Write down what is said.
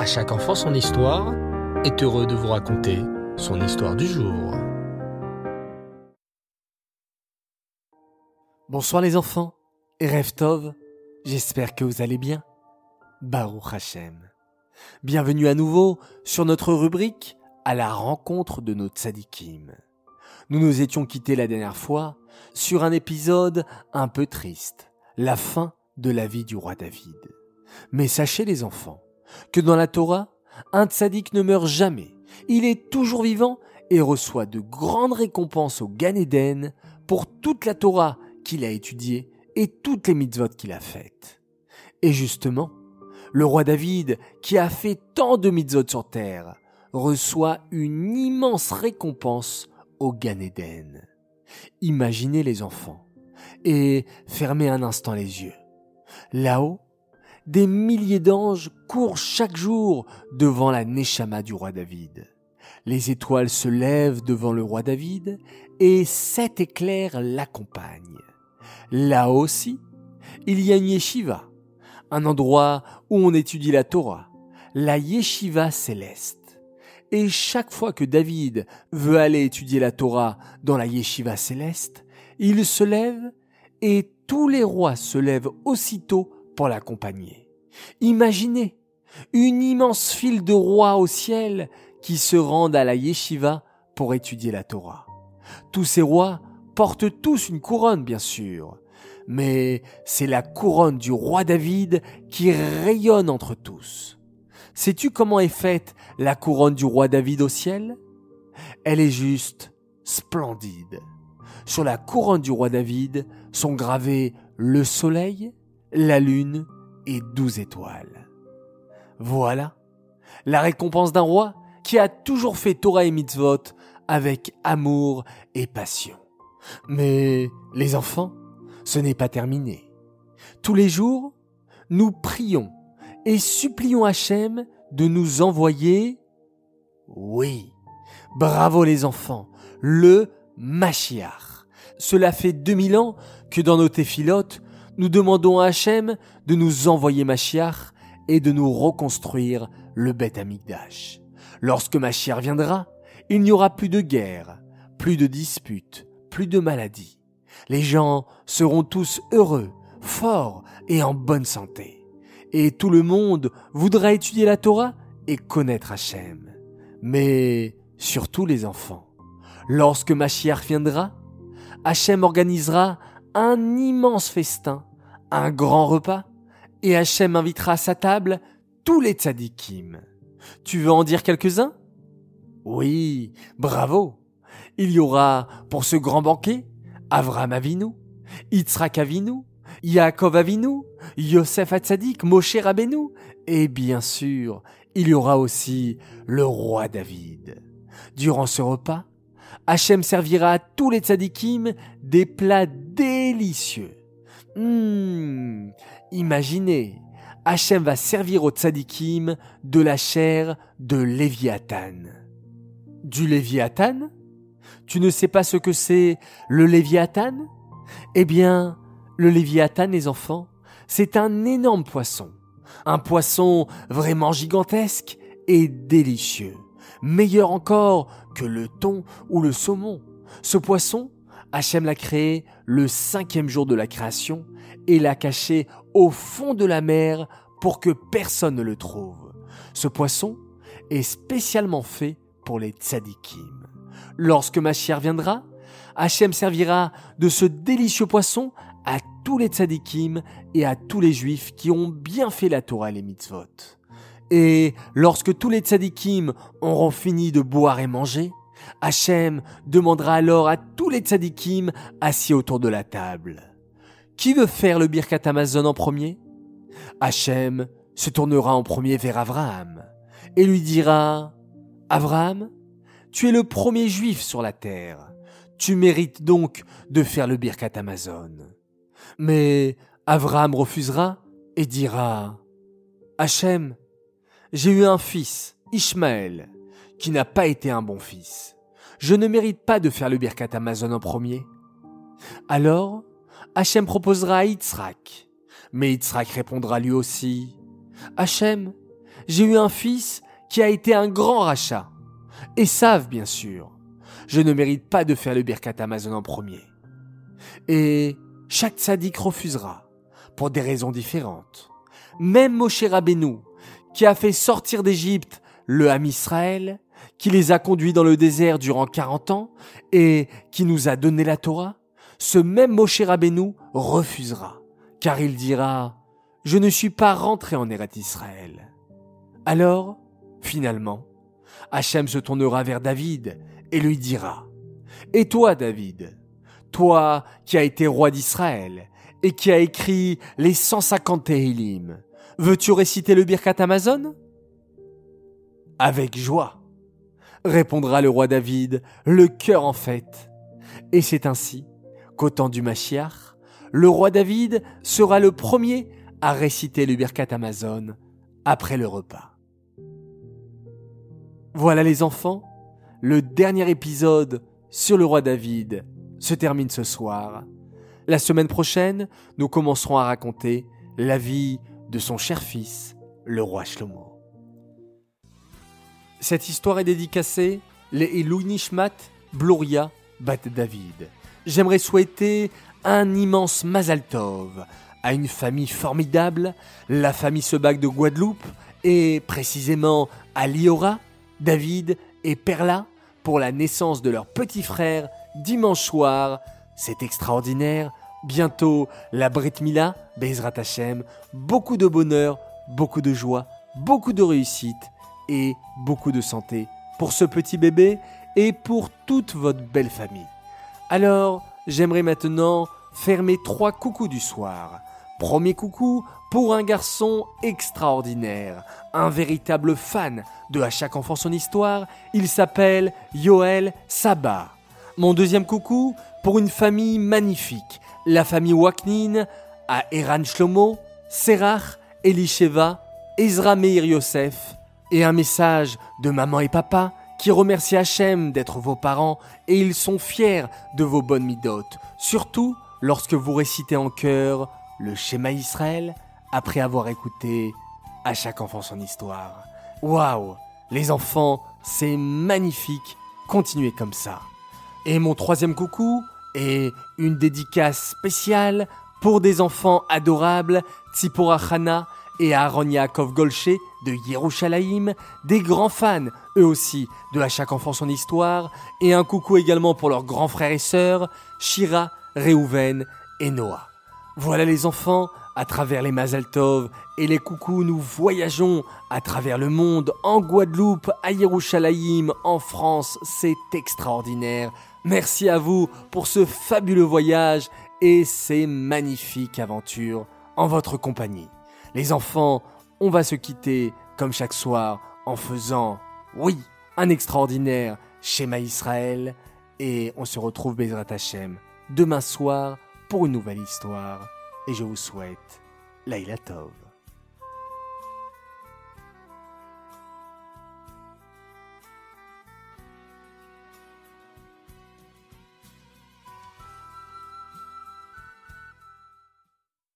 À chaque enfant son histoire est heureux de vous raconter son histoire du jour. Bonsoir les enfants, Reftov, j'espère que vous allez bien. Baruch Hashem. Bienvenue à nouveau sur notre rubrique à la rencontre de nos tzadikim. Nous nous étions quittés la dernière fois sur un épisode un peu triste, la fin de la vie du roi David. Mais sachez les enfants, que dans la Torah, un tzaddik ne meurt jamais. Il est toujours vivant et reçoit de grandes récompenses au Gan Eden pour toute la Torah qu'il a étudiée et toutes les mitzvot qu'il a faites. Et justement, le roi David, qui a fait tant de mitzvot sur terre, reçoit une immense récompense au Gan Eden. Imaginez les enfants et fermez un instant les yeux. Là-haut, des milliers d'anges courent chaque jour devant la Neshama du roi David. Les étoiles se lèvent devant le roi David et sept éclairs l'accompagnent. Là aussi, il y a une yeshiva, un endroit où on étudie la Torah, la yeshiva céleste. Et chaque fois que David veut aller étudier la Torah dans la yeshiva céleste, il se lève et tous les rois se lèvent aussitôt pour l'accompagner. Imaginez une immense file de rois au ciel qui se rendent à la yeshiva pour étudier la Torah. Tous ces rois portent tous une couronne, bien sûr, mais c'est la couronne du roi David qui rayonne entre tous. Sais-tu comment est faite la couronne du roi David au ciel? Elle est juste splendide. Sur la couronne du roi David sont gravés le soleil, la lune et douze étoiles. Voilà la récompense d'un roi qui a toujours fait Torah et mitzvot avec amour et passion. Mais les enfants, ce n'est pas terminé. Tous les jours, nous prions et supplions Hachem de nous envoyer, oui, bravo les enfants, le Mashiach. Cela fait 2000 ans que dans nos téphilotes, nous demandons à Hachem de nous envoyer Mashiach et de nous reconstruire le Beth Amikdash. Lorsque Mashiach viendra, il n'y aura plus de guerre, plus de disputes, plus de maladies. Les gens seront tous heureux, forts et en bonne santé. Et tout le monde voudra étudier la Torah et connaître Hachem. Mais surtout les enfants. Lorsque Mashiach viendra, Hachem organisera un immense festin, un grand repas, et Hachem invitera à sa table tous les tzadikim. Tu veux en dire quelques-uns? Oui, bravo. Il y aura, pour ce grand banquet, Avram Avinu, Yitzhak Avinu, Yaakov Avinu, Yosef Hatzadik, Moshe Rabbeinu, et bien sûr, il y aura aussi le roi David. Durant ce repas, Hachem servira à tous les tzadikim des plats délicieux. Hum, imaginez, Hachem va servir aux tzadikim de la chair de Léviathan. Du Léviathan? Tu ne sais pas ce que c'est le Léviathan? Eh bien, le Léviathan, les enfants, c'est un énorme poisson. Un poisson vraiment gigantesque et délicieux meilleur encore que le thon ou le saumon. Ce poisson, Hachem l'a créé le cinquième jour de la création et l'a caché au fond de la mer pour que personne ne le trouve. Ce poisson est spécialement fait pour les tzadikim. Lorsque Mashiach viendra, Hachem servira de ce délicieux poisson à tous les tzadikim et à tous les juifs qui ont bien fait la Torah et les mitzvot. Et lorsque tous les tzadikim auront fini de boire et manger, Hachem demandera alors à tous les tzadikim assis autour de la table. Qui veut faire le Birkat Amazon en premier? Hachem se tournera en premier vers Abraham et lui dira Abraham, tu es le premier juif sur la terre. Tu mérites donc de faire le Birkat Amazon. Mais Abraham refusera et dira Hachem, j'ai eu un fils, Ishmaël, qui n'a pas été un bon fils. Je ne mérite pas de faire le Birkat Amazon en premier. Alors, Hachem proposera à Yitzhak. Mais Yitzhak répondra lui aussi, Hachem, j'ai eu un fils qui a été un grand rachat. Et savent, bien sûr. Je ne mérite pas de faire le Birkat Amazon en premier. Et chaque tzaddik refusera, pour des raisons différentes. Même Moshe Rabbeinu, qui a fait sortir d'Égypte le Ham Israël, qui les a conduits dans le désert durant 40 ans et qui nous a donné la Torah, ce même Moshe Rabbeinu refusera, car il dira Je ne suis pas rentré en Eretz Israël. Alors, finalement, Hachem se tournera vers David et lui dira Et toi, David, toi qui as été roi d'Israël et qui as écrit les 150 Tehillim, veux-tu réciter le Birkat Amazon? Avec joie, répondra le roi David, le cœur en fête. Et c'est ainsi qu'au temps du Machiach, le roi David sera le premier à réciter le Birkat Amazon après le repas. Voilà les enfants, le dernier épisode sur le roi David se termine ce soir. La semaine prochaine, nous commencerons à raconter la vie de son cher fils, le roi Shlomo. Cette histoire est dédicacée les Nishmat Bloria Bat David. J'aimerais souhaiter un immense Mazal Tov à une famille formidable, la famille Sebag de Guadeloupe, et précisément à Liora, David et Perla, pour la naissance de leur petit frère dimanche soir. C'est extraordinaire. Bientôt la Brit Mila, Bezrat Hashem. Beaucoup de bonheur, beaucoup de joie, beaucoup de réussite et beaucoup de santé pour ce petit bébé et pour toute votre belle famille. Alors, j'aimerais maintenant faire mes trois coucous du soir. Premier coucou pour un garçon extraordinaire, un véritable fan de À chaque enfant son histoire, il s'appelle Yoel Saba. Mon deuxième coucou pour une famille magnifique, la famille Waknin à Eran Shlomo, Serach, Elisheva, Ezra Meir Yosef, et un message de maman et papa qui remercient Hachem d'être vos parents et ils sont fiers de vos bonnes midotes, surtout lorsque vous récitez en chœur le schéma Israël après avoir écouté à chaque enfant son histoire. Waouh Les enfants, c'est magnifique, continuez comme ça. Et mon troisième coucou est une dédicace spéciale pour des enfants adorables, Tzipora Hana et Aaron Yaakov Golché de Yerushalayim, des grands fans, eux aussi, de À chaque enfant son histoire, et un coucou également pour leurs grands frères et sœurs, Shira, Reuven et Noah. Voilà les enfants, à travers les Mazaltov et les coucous, nous voyageons à travers le monde, en Guadeloupe, à Yerushalayim, en France, c'est extraordinaire. Merci à vous pour ce fabuleux voyage et ces magnifiques aventures en votre compagnie. Les enfants, on va se quitter comme chaque soir en faisant, oui, un extraordinaire schéma Israël et on se retrouve Bezrat Hashem demain soir pour une nouvelle histoire et je vous souhaite Laila Tov.